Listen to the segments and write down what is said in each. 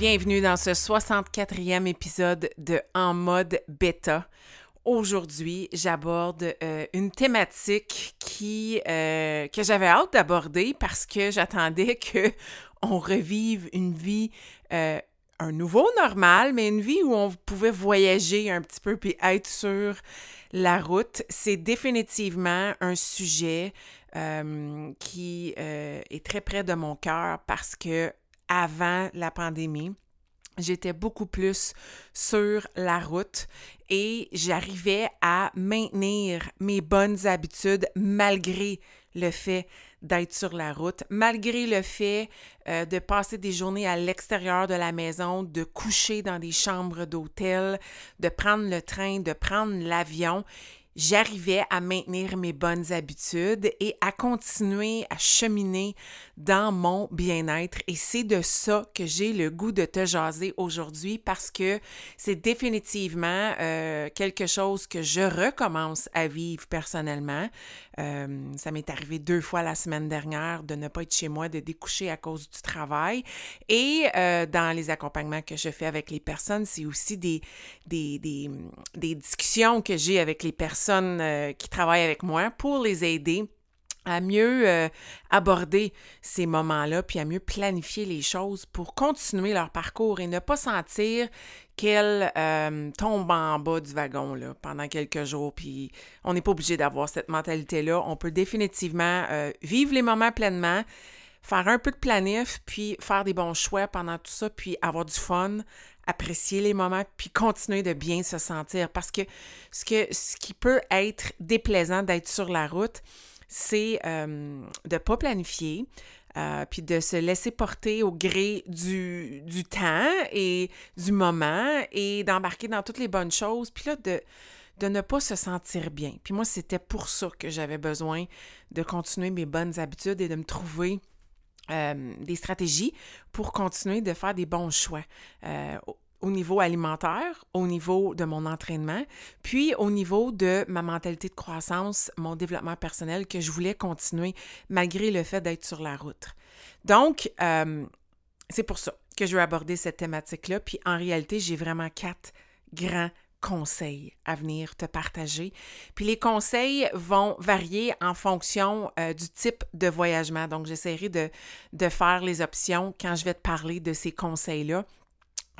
Bienvenue dans ce 64e épisode de En mode bêta. Aujourd'hui, j'aborde euh, une thématique qui, euh, que j'avais hâte d'aborder parce que j'attendais que on revive une vie, euh, un nouveau normal, mais une vie où on pouvait voyager un petit peu puis être sur la route. C'est définitivement un sujet qui est très près de mon cœur parce que avant la pandémie, j'étais beaucoup plus sur la route et j'arrivais à maintenir mes bonnes habitudes malgré le fait d'être sur la route, malgré le fait euh, de passer des journées à l'extérieur de la maison, de coucher dans des chambres d'hôtel, de prendre le train, de prendre l'avion j'arrivais à maintenir mes bonnes habitudes et à continuer à cheminer dans mon bien-être. Et c'est de ça que j'ai le goût de te jaser aujourd'hui parce que c'est définitivement euh, quelque chose que je recommence à vivre personnellement. Euh, ça m'est arrivé deux fois la semaine dernière de ne pas être chez moi, de découcher à cause du travail. Et euh, dans les accompagnements que je fais avec les personnes, c'est aussi des, discussions que j'ai avec les personnes euh, qui travaillent avec moi pour les aider à mieux aborder ces moments-là, puis à mieux planifier les choses pour continuer leur parcours et ne pas sentir qu'elles euh, tombent en bas du wagon pendant quelques jours. Puis on n'est pas obligé d'avoir cette mentalité-là. On peut définitivement euh, vivre les moments pleinement, faire un peu de planif, puis faire des bons choix pendant tout ça, puis avoir du fun, apprécier les moments, puis continuer de bien se sentir. Parce que ce, que, ce qui peut être déplaisant d'être sur la route, c'est euh, de ne pas planifier, euh, puis de se laisser porter au gré du, temps et du moment et d'embarquer dans toutes les bonnes choses, puis là, de, ne pas se sentir bien. Puis moi, c'était pour ça que j'avais besoin de continuer mes bonnes habitudes et de me trouver euh, des stratégies pour continuer de faire des bons choix au niveau alimentaire, au niveau de mon entraînement, puis au niveau de ma mentalité de croissance, mon développement personnel que je voulais continuer malgré le fait d'être sur la route. Donc, euh, c'est pour ça que je vais aborder cette thématique-là. Puis en réalité, j'ai vraiment quatre grands conseils à venir te partager. Puis les conseils vont varier en fonction euh, du type de voyagement. Donc, j'essaierai de, de faire les options quand je vais te parler de ces conseils-là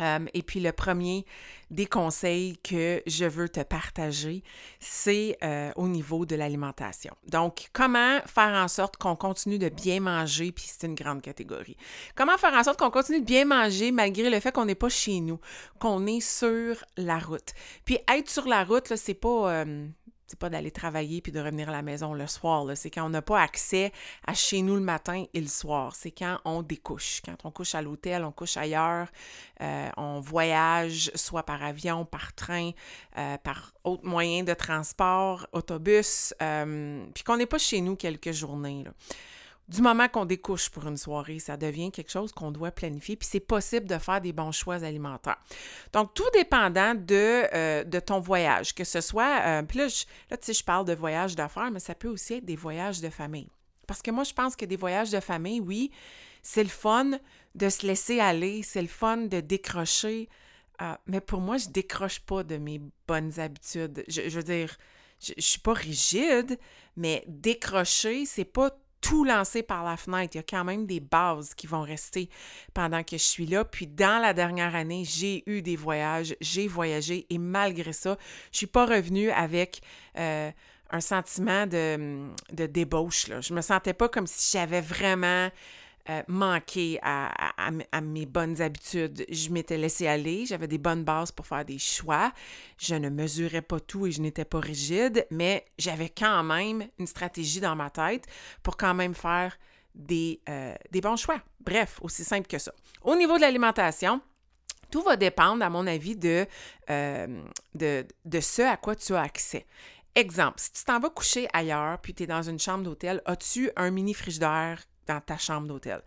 euh, et puis le premier des conseils que je veux te partager, c'est euh, au niveau de l'alimentation. Donc, comment faire en sorte qu'on continue de bien manger, puis c'est une grande catégorie. Comment faire en sorte qu'on continue de bien manger malgré le fait qu'on n'est pas chez nous, qu'on est sur la route? Puis être sur la route, là, c'est pas... Euh, c'est pas d'aller travailler puis de revenir à la maison le soir. C'est quand on n'a pas accès à chez nous le matin et le soir. C'est quand on découche. Quand on couche à l'hôtel, on couche ailleurs, euh, on voyage soit par avion, par train, euh, par autre moyen de transport, autobus, euh, puis qu'on n'est pas chez nous quelques journées. Du moment qu'on découche pour une soirée, ça devient quelque chose qu'on doit planifier, puis c'est possible de faire des bons choix alimentaires. Donc, tout dépendant de, euh, de ton voyage, que ce soit, euh, puis là, tu sais, je parle de voyage d'affaires, mais ça peut aussi être des voyages de famille. Parce que moi, je pense que des voyages de famille, oui, c'est le fun de se laisser aller, c'est le fun de décrocher, euh, mais pour moi, je décroche pas de mes bonnes habitudes. Je, veux dire, je, je suis pas rigide, mais décrocher, c'est pas tout lancé par la fenêtre. Il y a quand même des bases qui vont rester pendant que je suis là. Puis dans la dernière année, j'ai eu des voyages, j'ai voyagé et malgré ça, je suis pas revenue avec euh, un sentiment de, de débauche. Là. Je me sentais pas comme si j'avais vraiment euh, manqué à, mes bonnes habitudes. Je m'étais laissé aller, j'avais des bonnes bases pour faire des choix. Je ne mesurais pas tout et je n'étais pas rigide, mais j'avais quand même une stratégie dans ma tête pour quand même faire des, euh, bons choix. Bref, aussi simple que ça. Au niveau de l'alimentation, tout va dépendre, à mon avis, de, euh, de, ce à quoi tu as accès. Exemple, si tu t'en vas coucher ailleurs, puis tu es dans une chambre d'hôtel, as-tu un mini frigidaire dans ta chambre d'hôtel?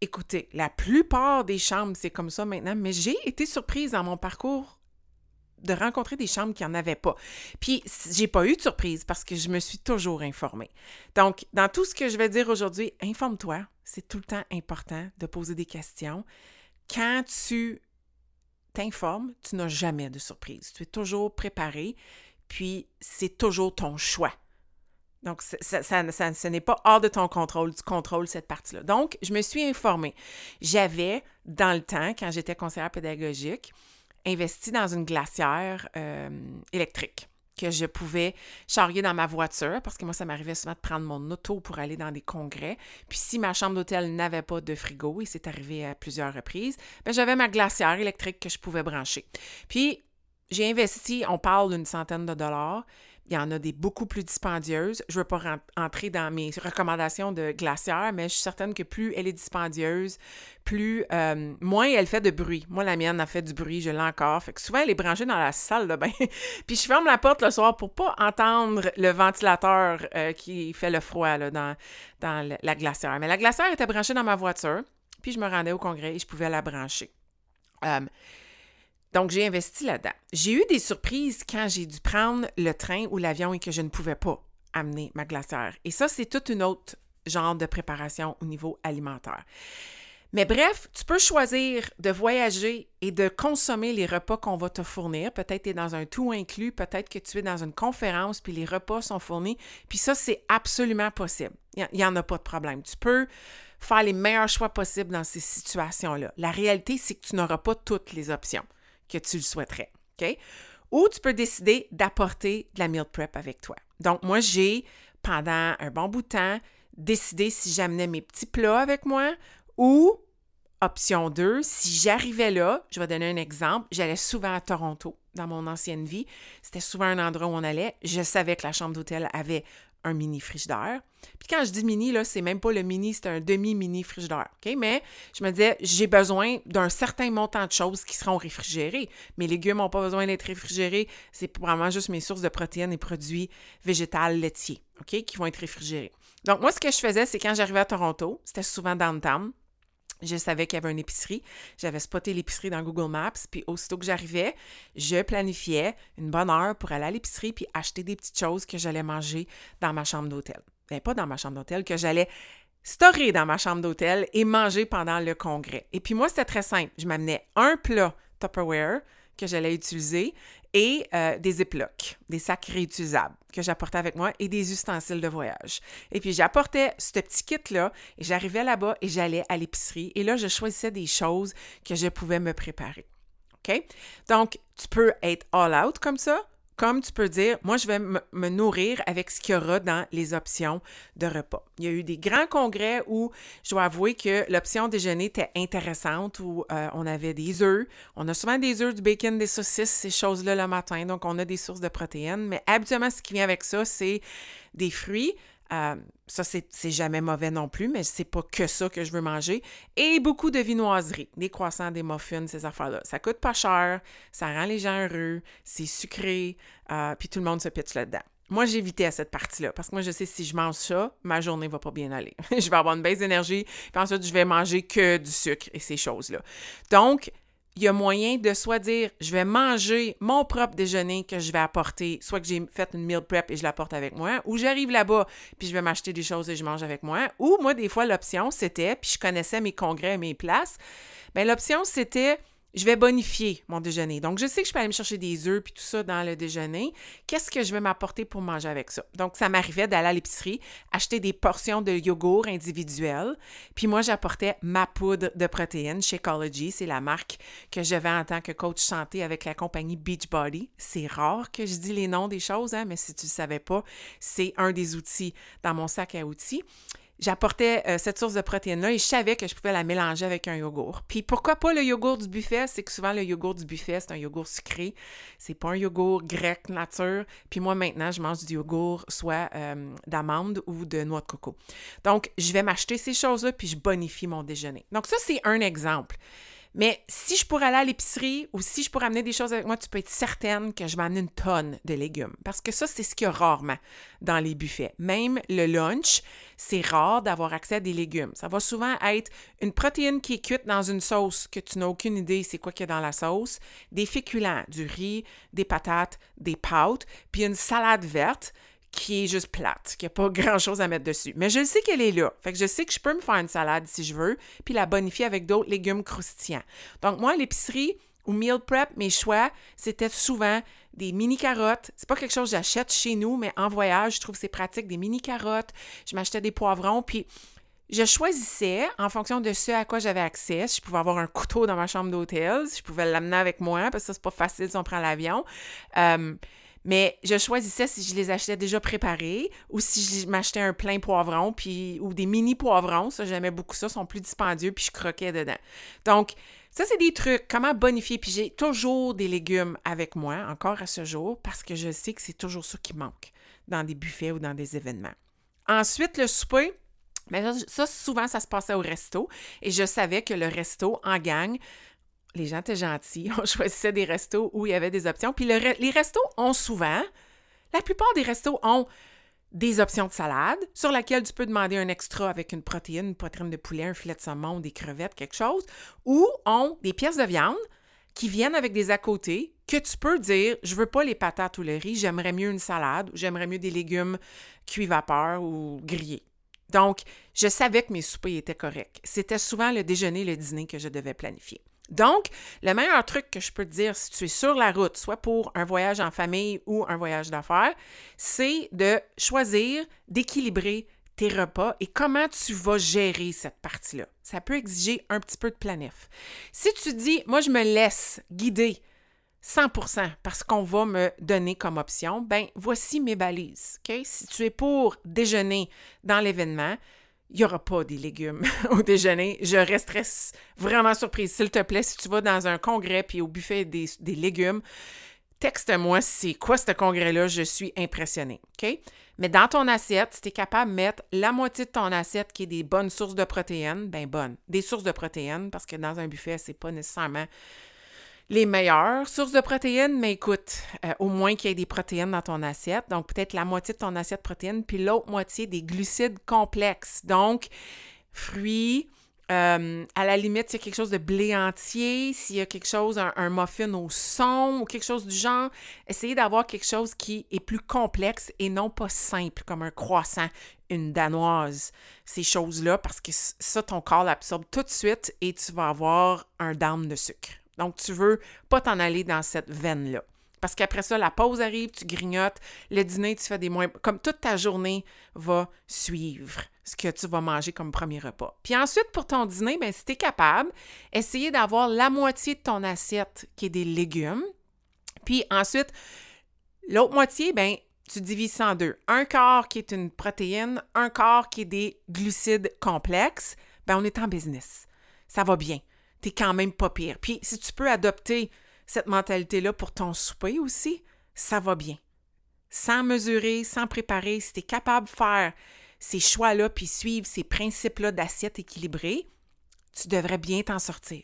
Écoutez, la plupart des chambres, c'est comme ça maintenant, mais j'ai été surprise dans mon parcours de rencontrer des chambres qui n'en avaient pas. Puis, j'ai pas eu de surprise parce que je me suis toujours informée. Donc, dans tout ce que je vais dire aujourd'hui, informe-toi. C'est tout le temps important de poser des questions. Quand tu t'informes, tu n'as jamais de surprise. Tu es toujours préparé, puis c'est toujours ton choix. Donc, ça, ce n'est pas hors de ton contrôle, tu contrôles cette partie-là. Donc, je me suis informée. J'avais, dans le temps, quand j'étais conseillère pédagogique, investi dans une glacière euh, électrique que je pouvais charrier dans ma voiture, parce que moi, ça m'arrivait souvent de prendre mon auto pour aller dans des congrès. Puis si ma chambre d'hôtel n'avait pas de frigo, et c'est arrivé à plusieurs reprises, bien, j'avais ma glacière électrique que je pouvais brancher. Puis j'ai investi, on parle d'une centaine de dollars, il y en a des beaucoup plus dispendieuses. Je ne veux pas entrer dans mes recommandations de glacière, mais je suis certaine que plus elle est dispendieuse, plus euh, moins elle fait de bruit. Moi, la mienne a fait du bruit, je l'ai encore. Fait que souvent, elle est branchée dans la salle de bain. Puis je ferme la porte le soir pour pas entendre le ventilateur euh, qui fait le froid dans la glacière. Mais la glacière était branchée dans ma voiture. Puis je me rendais au congrès et je pouvais la brancher. Euh, donc, j'ai investi là-dedans. J'ai eu des surprises quand j'ai dû prendre le train ou l'avion et que je ne pouvais pas amener ma glacière. Et ça, c'est tout un autre genre de préparation au niveau alimentaire. Mais bref, tu peux choisir de voyager et de consommer les repas qu'on va te fournir. Peut-être tu es dans un tout inclus, peut-être que tu es dans une conférence, puis les repas sont fournis. Puis ça, c'est absolument possible. Il n'y en a pas de problème. Tu peux faire les meilleurs choix possibles dans ces situations-là. La réalité, c'est que tu n'auras pas toutes les options que tu le souhaiterais. Ou tu peux décider d'apporter de la meal prep avec toi. Donc, moi, j'ai, pendant un bon bout de temps, décidé si j'amenais mes petits plats avec moi ou, option 2, si j'arrivais là, je vais donner un exemple, j'allais souvent à Toronto dans mon ancienne vie. C'était souvent un endroit où on allait. Je savais que la chambre d'hôtel avait un mini frigidaire. Puis quand je dis mini, là, c'est même pas le mini, c'est un demi-mini frigidaire. OK? Mais je me disais, j'ai besoin d'un certain montant de choses qui seront réfrigérées. Mes légumes n'ont pas besoin d'être réfrigérés. C'est vraiment juste mes sources de protéines et produits végétales laitiers, OK? Qui vont être réfrigérés. Donc, moi, ce que je faisais, c'est quand j'arrivais à Toronto, c'était souvent downtown. Je savais qu'il y avait une épicerie. J'avais spoté l'épicerie dans Google Maps. Puis aussitôt que j'arrivais, je planifiais une bonne heure pour aller à l'épicerie puis acheter des petites choses que j'allais manger dans ma chambre d'hôtel. Bien, pas dans ma chambre d'hôtel, que j'allais storer dans ma chambre d'hôtel et manger pendant le congrès. Et puis moi, c'était très simple. Je m'amenais un plat Tupperware que j'allais utiliser et euh, des Ziplocs, des sacs réutilisables que j'apportais avec moi et des ustensiles de voyage. Et puis j'apportais ce petit kit-là et j'arrivais là-bas et j'allais à l'épicerie et là, je choisissais des choses que je pouvais me préparer. OK? Donc, tu peux être all out comme ça comme tu peux dire, moi, je vais me nourrir avec ce qu'il y aura dans les options de repas. Il y a eu des grands congrès où je dois avouer que l'option déjeuner était intéressante, où euh, on avait des œufs. On a souvent des œufs, du bacon, des saucisses, ces choses-là le matin. Donc, on a des sources de protéines. Mais habituellement, ce qui vient avec ça, c'est des fruits. Euh, ça, c'est jamais mauvais non plus, mais c'est pas que ça que je veux manger. Et beaucoup de vinoiseries, des croissants, des muffins, ces affaires-là. Ça coûte pas cher, ça rend les gens heureux, c'est sucré, euh, puis tout le monde se pitche là-dedans. Moi, j'évitais à cette partie-là parce que moi, je sais si je mange ça, ma journée va pas bien aller. je vais avoir une baisse d'énergie, puis ensuite, je vais manger que du sucre et ces choses-là. Donc, il y a moyen de soit dire je vais manger mon propre déjeuner que je vais apporter, soit que j'ai fait une meal prep et je l'apporte avec moi, ou j'arrive là-bas puis je vais m'acheter des choses et je mange avec moi, ou moi des fois l'option c'était puis je connaissais mes congrès, mes places, mais ben, l'option c'était je vais bonifier mon déjeuner. Donc, je sais que je peux aller me chercher des œufs puis tout ça dans le déjeuner. Qu'est-ce que je vais m'apporter pour manger avec ça? Donc, ça m'arrivait d'aller à l'épicerie, acheter des portions de yogourt individuelles. Puis moi, j'apportais ma poudre de protéines chez Ecology. C'est la marque que je vends en tant que coach santé avec la compagnie Beachbody. C'est rare que je dis les noms des choses, hein, mais si tu ne savais pas, c'est un des outils dans mon sac à outils. J'apportais euh, cette source de protéines-là et je savais que je pouvais la mélanger avec un yogourt. Puis pourquoi pas le yogourt du buffet? C'est que souvent le yogourt du buffet, c'est un yogourt sucré. C'est pas un yogourt grec nature. Puis moi, maintenant, je mange du yogourt soit euh, d'amande ou de noix de coco. Donc, je vais m'acheter ces choses-là puis je bonifie mon déjeuner. Donc, ça, c'est un exemple. Mais si je pourrais aller à l'épicerie ou si je pourrais amener des choses avec moi, tu peux être certaine que je vais amener une tonne de légumes. Parce que ça, c'est ce qu'il y a rarement dans les buffets. Même le lunch, c'est rare d'avoir accès à des légumes. Ça va souvent être une protéine qui est cuite dans une sauce que tu n'as aucune idée c'est quoi qu'il y a dans la sauce, des féculents, du riz, des patates, des pâtes, puis une salade verte qui est juste plate, qui n'a pas grand-chose à mettre dessus. Mais je sais qu'elle est là. Fait que je sais que je peux me faire une salade si je veux, puis la bonifier avec d'autres légumes croustillants. Donc moi, à l'épicerie ou meal prep, mes choix, c'était souvent des mini carottes. C'est pas quelque chose que j'achète chez nous, mais en voyage, je trouve c'est pratique, des mini carottes. Je m'achetais des poivrons, puis je choisissais en fonction de ce à quoi j'avais accès. Je pouvais avoir un couteau dans ma chambre d'hôtel, je pouvais l'amener avec moi, parce que ça, c'est pas facile si on prend l'avion. Euh, mais je choisissais si je les achetais déjà préparés ou si je m'achetais un plein poivron puis, ou des mini poivrons. Ça, j'aimais beaucoup ça. sont plus dispendieux puis je croquais dedans. Donc, ça, c'est des trucs. Comment bonifier? Puis j'ai toujours des légumes avec moi, encore à ce jour, parce que je sais que c'est toujours ça qui manque dans des buffets ou dans des événements. Ensuite, le souper. Mais ça, souvent, ça se passait au resto. Et je savais que le resto, en gang, les gens étaient gentils. On choisissait des restos où il y avait des options. Puis les restos ont souvent, la plupart des restos ont des options de salade sur laquelle tu peux demander un extra avec une protéine, une poitrine de poulet, un filet de saumon, des crevettes, quelque chose, ou ont des pièces de viande qui viennent avec des à côté que tu peux dire je veux pas les patates ou le riz, j'aimerais mieux une salade ou j'aimerais mieux des légumes cuits vapeur ou grillés. Donc, je savais que mes soupers étaient corrects. C'était souvent le déjeuner, le dîner que je devais planifier. Donc, le meilleur truc que je peux te dire si tu es sur la route, soit pour un voyage en famille ou un voyage d'affaires, c'est de choisir d'équilibrer tes repas et comment tu vas gérer cette partie-là. Ça peut exiger un petit peu de planif. Si tu dis, moi, je me laisse guider 100% parce qu'on va me donner comme option, ben voici mes balises. Si tu es pour déjeuner dans l'événement, il n'y aura pas des légumes au déjeuner. Je resterai vraiment surprise. S'il te plaît, si tu vas dans un congrès puis au buffet des, légumes, texte-moi c'est quoi ce congrès-là. Je suis impressionnée. OK? Mais dans ton assiette, si tu es capable de mettre la moitié de ton assiette qui est des bonnes sources de protéines, ben bonnes. Des sources de protéines, parce que dans un buffet, c'est pas nécessairement les meilleures sources de protéines, mais écoute, euh, au moins qu'il y ait des protéines dans ton assiette. Donc, peut-être la moitié de ton assiette protéines, puis l'autre moitié des glucides complexes. Donc, fruits, euh, à la limite, s'il y a quelque chose de blé entier, s'il y a quelque chose, un, muffin au son ou quelque chose du genre, essayez d'avoir quelque chose qui est plus complexe et non pas simple, comme un croissant, une danoise, ces choses-là, parce que ça, ton corps l'absorbe tout de suite et tu vas avoir un down de sucre. Donc, tu veux pas t'en aller dans cette veine-là. Parce qu'après ça, la pause arrive, tu grignotes, le dîner, tu fais des moins... Comme toute ta journée va suivre ce que tu vas manger comme premier repas. Puis ensuite, pour ton dîner, bien, si tu es capable, essayez d'avoir la moitié de ton assiette qui est des légumes. Puis ensuite, l'autre moitié, bien, tu divises en deux. Un quart qui est une protéine, un quart qui est des glucides complexes. Bien, on est en business. Ça va bien t'es quand même pas pire. Puis si tu peux adopter cette mentalité-là pour ton souper aussi, ça va bien. Sans mesurer, sans préparer, si tu es capable de faire ces choix-là puis suivre ces principes-là d'assiette équilibrée, tu devrais bien t'en sortir.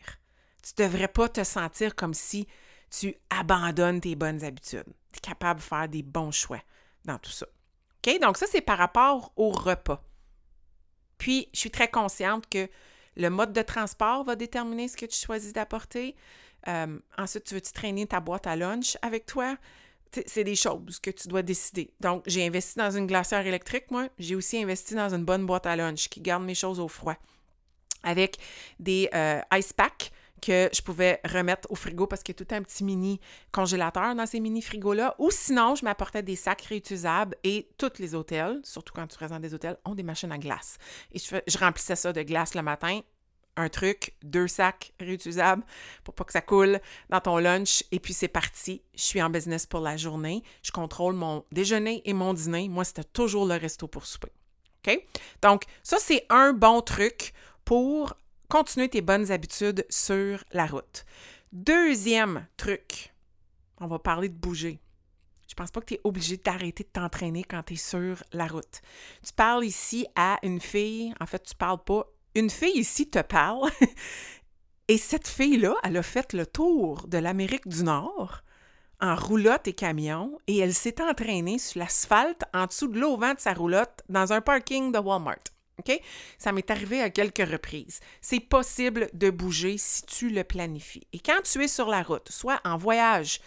Tu devrais pas te sentir comme si tu abandonnes tes bonnes habitudes. Tu es capable de faire des bons choix dans tout ça. OK? Donc, ça, c'est par rapport au repas. Puis, je suis très consciente que le mode de transport va déterminer ce que tu choisis d'apporter. Euh, ensuite, tu veux-tu traîner ta boîte à lunch avec toi? C'est des choses que tu dois décider. Donc, j'ai investi dans une glacière électrique, moi. J'ai aussi investi dans une bonne boîte à lunch qui garde mes choses au froid. Avec des euh, ice packs que je pouvais remettre au frigo parce qu'il y a tout un petit mini congélateur dans ces mini frigos-là. Ou sinon, je m'apportais des sacs réutilisables et tous les hôtels, surtout quand tu restes dans des hôtels, ont des machines à glace. Et je, je remplissais ça de glace le matin. Un truc, deux sacs réutilisables pour pas que ça coule dans ton lunch. Et puis c'est parti. Je suis en business pour la journée. Je contrôle mon déjeuner et mon dîner. Moi, c'était toujours le resto pour souper. OK? Donc, ça, c'est un bon truc pour continuer tes bonnes habitudes sur la route. Deuxième truc, on va parler de bouger. Je pense pas que tu es obligé d'arrêter de t'entraîner quand tu es sur la route. Tu parles ici à une fille, en fait, tu parles pas. Une fille ici te parle. et cette fille-là, elle a fait le tour de l'Amérique du Nord en roulotte et camion et elle s'est entraînée sur l'asphalte en dessous de l'auvent de sa roulotte dans un parking de Walmart. OK? Ça m'est arrivé à quelques reprises. C'est possible de bouger si tu le planifies. Et quand tu es sur la route, soit en voyage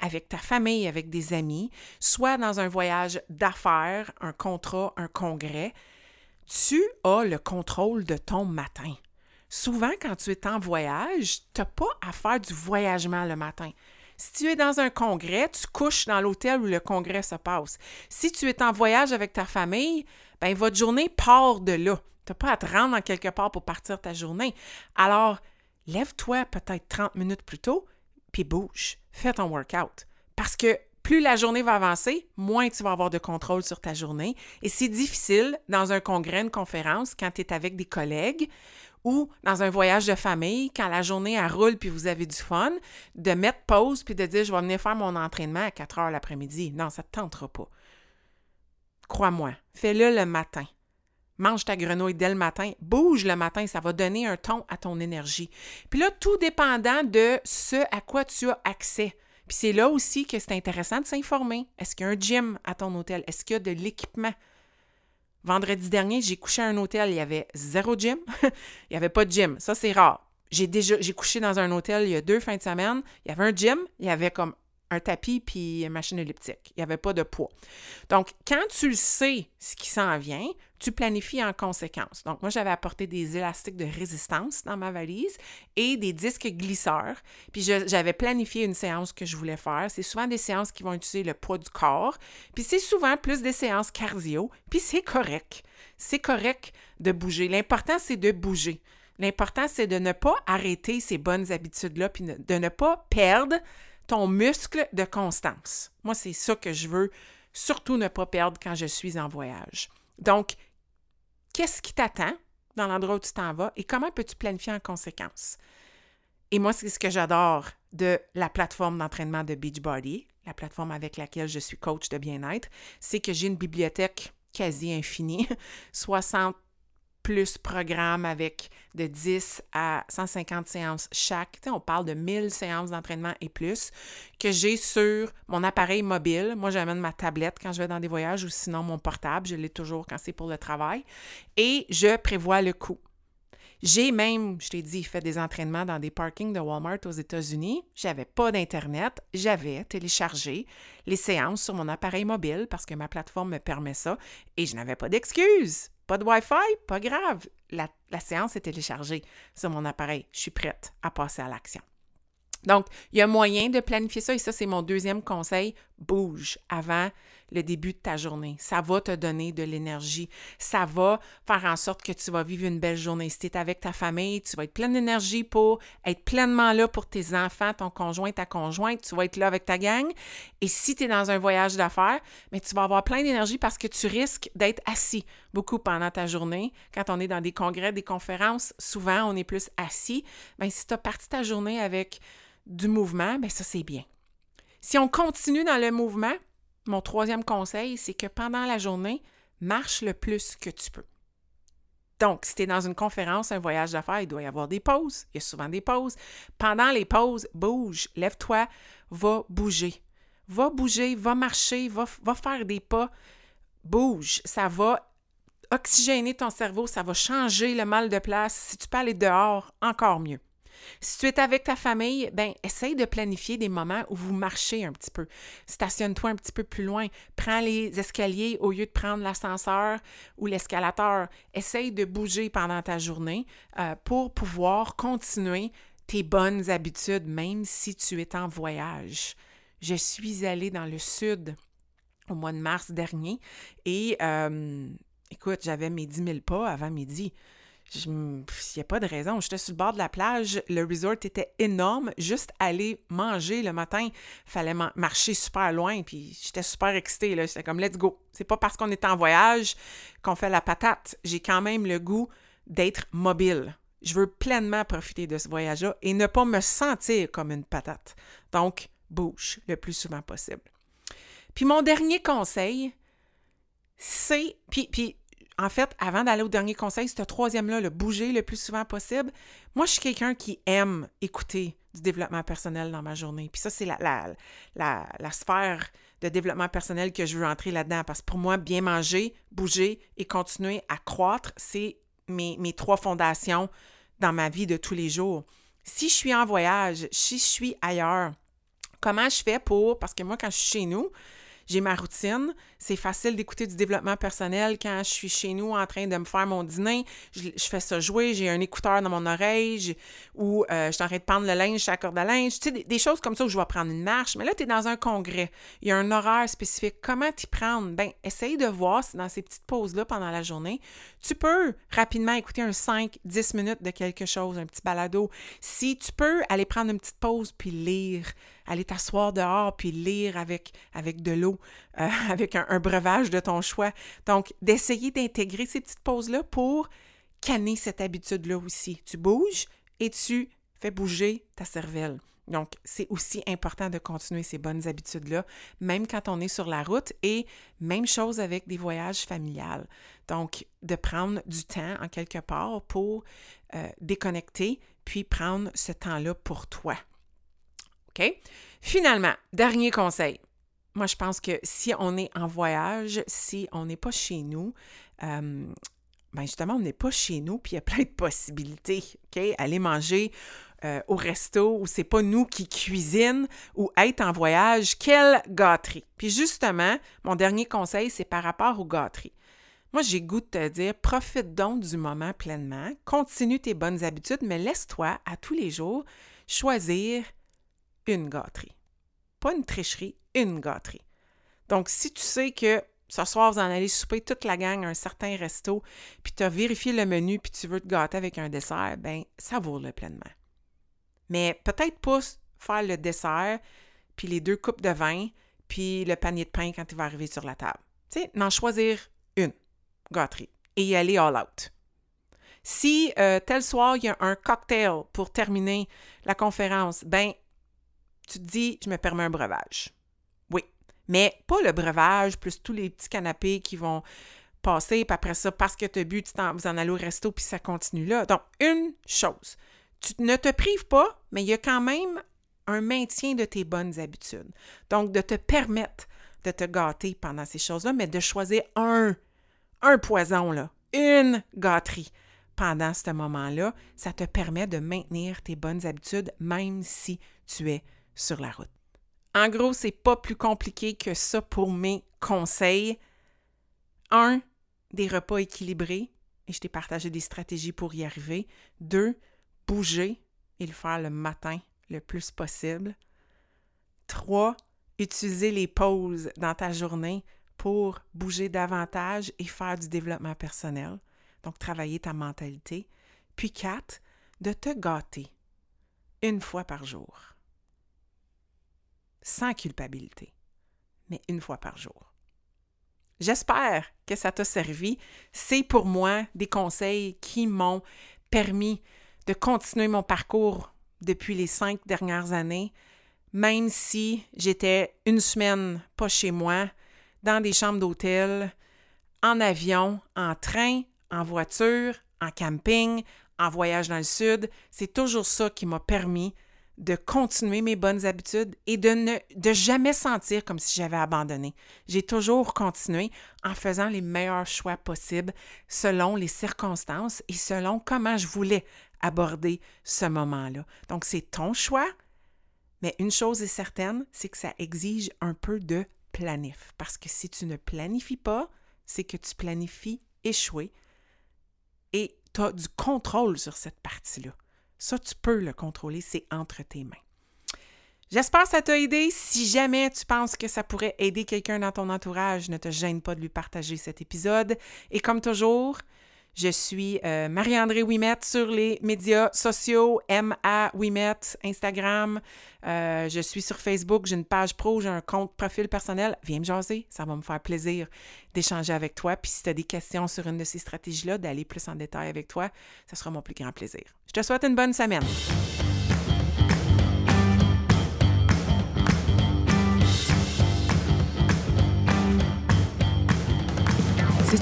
avec ta famille, avec des amis, soit dans un voyage d'affaires, un contrat, un congrès, tu as le contrôle de ton matin. Souvent, quand tu es en voyage, tu n'as pas à faire du voyagement le matin. Si tu es dans un congrès, tu couches dans l'hôtel où le congrès se passe. Si tu es en voyage avec ta famille, ben votre journée part de là. Tu n'as pas à te rendre en quelque part pour partir ta journée. Alors, lève-toi peut-être 30 minutes plus tôt, puis bouge. Fais ton workout. Parce que plus la journée va avancer, moins tu vas avoir de contrôle sur ta journée. Et c'est difficile dans un congrès, une conférence, quand tu es avec des collègues ou dans un voyage de famille, quand la journée elle roule puis vous avez du fun, de mettre pause puis de dire je vais venir faire mon entraînement à 4 heures l'après-midi. Non, ça ne te tentera pas. Crois-moi, fais-le le matin. Mange ta grenouille dès le matin, bouge le matin, ça va donner un ton à ton énergie. Puis là, tout dépendant de ce à quoi tu as accès. Puis c'est là aussi que c'est intéressant de s'informer. Est-ce qu'il y a un gym à ton hôtel? Est-ce qu'il y a de l'équipement? Vendredi dernier, j'ai couché à un hôtel, il y avait zéro gym. il n'y avait pas de gym. Ça, c'est rare. J'ai déjà couché dans un hôtel il y a deux fins de semaine. Il y avait un gym, il y avait comme un tapis puis une machine elliptique. Il n'y avait pas de poids. Donc, quand tu sais ce qui s'en vient, tu planifies en conséquence. Donc, moi, j'avais apporté des élastiques de résistance dans ma valise et des disques glisseurs. Puis, j'avais planifié une séance que je voulais faire. C'est souvent des séances qui vont utiliser le poids du corps. Puis, c'est souvent plus des séances cardio. Puis, c'est correct. C'est correct de bouger. L'important, c'est de bouger. L'important, c'est de ne pas arrêter ces bonnes habitudes-là, puis de ne pas perdre ton muscle de constance. Moi, c'est ça que je veux surtout ne pas perdre quand je suis en voyage. Donc, qu'est-ce qui t'attend dans l'endroit où tu t'en vas et comment peux-tu planifier en conséquence? Et moi, c'est ce que j'adore de la plateforme d'entraînement de Beachbody, la plateforme avec laquelle je suis coach de bien-être, c'est que j'ai une bibliothèque quasi infinie, 60 plus programme avec de 10 à 150 séances chaque. on parle de 1000 séances d'entraînement et plus que j'ai sur mon appareil mobile. Moi, j'amène ma tablette quand je vais dans des voyages ou sinon mon portable. Je l'ai toujours quand c'est pour le travail. Et je prévois le coût. J'ai même, je t'ai dit, fait des entraînements dans des parkings de Walmart aux États-Unis. J'avais pas d'Internet. J'avais téléchargé les séances sur mon appareil mobile parce que ma plateforme me permet ça et je n'avais pas d'excuses. Pas de Wi-Fi? Pas grave. La, séance est téléchargée sur mon appareil. Je suis prête à passer à l'action. Donc, il y a moyen de planifier ça et ça, c'est mon deuxième conseil. Bouge avant le début de ta journée. Ça va te donner de l'énergie. Ça va faire en sorte que tu vas vivre une belle journée. Si tu es avec ta famille, tu vas être plein d'énergie pour être pleinement là pour tes enfants, ton conjoint, ta conjointe. Tu vas être là avec ta gang. Et si tu es dans un voyage d'affaires, mais tu vas avoir plein d'énergie parce que tu risques d'être assis beaucoup pendant ta journée. Quand on est dans des congrès, des conférences, souvent on est plus assis. Bien, si tu as parti ta journée avec du mouvement, bien ça c'est bien. Si on continue dans le mouvement, mon troisième conseil, c'est que pendant la journée, marche le plus que tu peux. Donc, si tu es dans une conférence, un voyage d'affaires, il doit y avoir des pauses. Il y a souvent des pauses. Pendant les pauses, bouge, lève-toi, va bouger. Va bouger, va marcher, va, va faire des pas. Bouge. Ça va oxygéner ton cerveau, ça va changer le mal de place. Si tu peux aller dehors, encore mieux. Si tu es avec ta famille, ben essaye de planifier des moments où vous marchez un petit peu. Stationne-toi un petit peu plus loin. Prends les escaliers au lieu de prendre l'ascenseur ou l'escalateur. Essaye de bouger pendant ta journée euh, pour pouvoir continuer tes bonnes habitudes, même si tu es en voyage. Je suis allée dans le sud au mois de mars dernier et euh, écoute, j'avais mes 10 000 pas avant midi Il n'y a pas de raison. J'étais sur le bord de la plage. Le resort était énorme. Juste aller manger le matin, fallait marcher super loin. Puis j'étais super excitée. J'étais comme, let's go. C'est pas parce qu'on est en voyage qu'on fait la patate. J'ai quand même le goût d'être mobile. Je veux pleinement profiter de ce voyage-là et ne pas me sentir comme une patate. Donc, bouge le plus souvent possible. Puis mon dernier conseil, c'est. Puis, puis en fait, avant d'aller au dernier conseil, ce troisième-là, le bouger le plus souvent possible, moi, je suis quelqu'un qui aime écouter du développement personnel dans ma journée. Puis ça, c'est la, la, sphère de développement personnel que je veux entrer là-dedans. Parce que pour moi, bien manger, bouger et continuer à croître, c'est mes, mes trois fondations dans ma vie de tous les jours. Si je suis en voyage, si je suis ailleurs, comment je fais pour, parce que moi, quand je suis chez nous, j'ai ma routine. C'est facile d'écouter du développement personnel quand je suis chez nous en train de me faire mon dîner. Je, fais ça jouer, j'ai un écouteur dans mon oreille ou euh, je suis en train de prendre le linge la corde à linge. Tu sais, des, choses comme ça où je vais prendre une marche. Mais là, tu es dans un congrès. Il y a un horaire spécifique. Comment t'y prendre? Ben, essaye de voir si dans ces petites pauses-là pendant la journée, tu peux rapidement écouter un 5-10 minutes de quelque chose, un petit balado. Si tu peux aller prendre une petite pause puis lire aller t'asseoir dehors puis lire avec, avec de l'eau, euh, avec un, breuvage de ton choix. Donc, d'essayer d'intégrer ces petites pauses-là pour canner cette habitude-là aussi. Tu bouges et tu fais bouger ta cervelle. Donc, c'est aussi important de continuer ces bonnes habitudes-là, même quand on est sur la route et même chose avec des voyages familiales. Donc, de prendre du temps en quelque part pour euh, déconnecter, puis prendre ce temps-là pour toi. OK? Finalement, dernier conseil. Moi, je pense que si on est en voyage, si on n'est pas chez nous, euh, ben justement, on n'est pas chez nous, puis il y a plein de possibilités. OK? Aller manger euh, au resto où c'est pas nous qui cuisinent ou être en voyage, quelle gâterie. Puis justement, mon dernier conseil, c'est par rapport aux gâteries. Moi, j'ai goût de te dire, profite donc du moment pleinement, continue tes bonnes habitudes, mais laisse-toi à tous les jours choisir une gâterie. Pas une tricherie, une gâterie. Donc, si tu sais que ce soir, vous en allez souper toute la gang à un certain resto, puis tu as vérifié le menu, puis tu veux te gâter avec un dessert, ben ça vaut-le pleinement. Mais peut-être pas faire le dessert, puis les deux coupes de vin, puis le panier de pain quand il va arriver sur la table. Tu sais, n'en choisir une gâterie et y aller all out. Si euh, tel soir, il y a un cocktail pour terminer la conférence, ben tu te dis, je me permets un breuvage. Mais pas le breuvage plus tous les petits canapés qui vont passer, puis après ça, parce que tu as bu, tu en, vous en allez au resto, puis ça continue là. Donc, une chose, tu ne te prives pas, mais il y a quand même un maintien de tes bonnes habitudes. Donc, de te permettre de te gâter pendant ces choses-là, mais de choisir un, un poison, là, une gâterie pendant ce moment-là, ça te permet de maintenir tes bonnes habitudes, même si tu es sur la route. En gros, c'est pas plus compliqué que ça pour mes conseils. Un, des repas équilibrés, et je t'ai partagé des stratégies pour y arriver. Deux, bouger et le faire le matin le plus possible. Trois, utiliser les pauses dans ta journée pour bouger davantage et faire du développement personnel, donc travailler ta mentalité. Puis quatre, de te gâter une fois par jour sans culpabilité, mais une fois par jour. J'espère que ça t'a servi. C'est pour moi des conseils qui m'ont permis de continuer mon parcours depuis les cinq dernières années, même si j'étais une semaine pas chez moi, dans des chambres d'hôtel, en avion, en train, en voiture, en camping, en voyage dans le sud. C'est toujours ça qui m'a permis de continuer mes bonnes habitudes et de ne de jamais sentir comme si j'avais abandonné. J'ai toujours continué en faisant les meilleurs choix possibles selon les circonstances et selon comment je voulais aborder ce moment-là. Donc c'est ton choix, mais une chose est certaine, c'est que ça exige un peu de planif parce que si tu ne planifies pas, c'est que tu planifies échouer et tu as du contrôle sur cette partie-là. Ça, tu peux le contrôler, c'est entre tes mains. J'espère que ça t'a aidé. Si jamais tu penses que ça pourrait aider quelqu'un dans ton entourage, ne te gêne pas de lui partager cet épisode. Et comme toujours, Je suis euh, Marie-André Ouimet sur les médias sociaux, M-A Ouimet, Instagram. Euh, je suis sur Facebook, j'ai une page pro, j'ai un compte profil personnel. Viens me jaser, ça va me faire plaisir d'échanger avec toi. Puis si tu as des questions sur une de ces stratégies-là, d'aller plus en détail avec toi, ce sera mon plus grand plaisir. Je te souhaite une bonne semaine.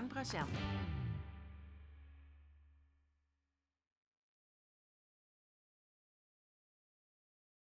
Un énorme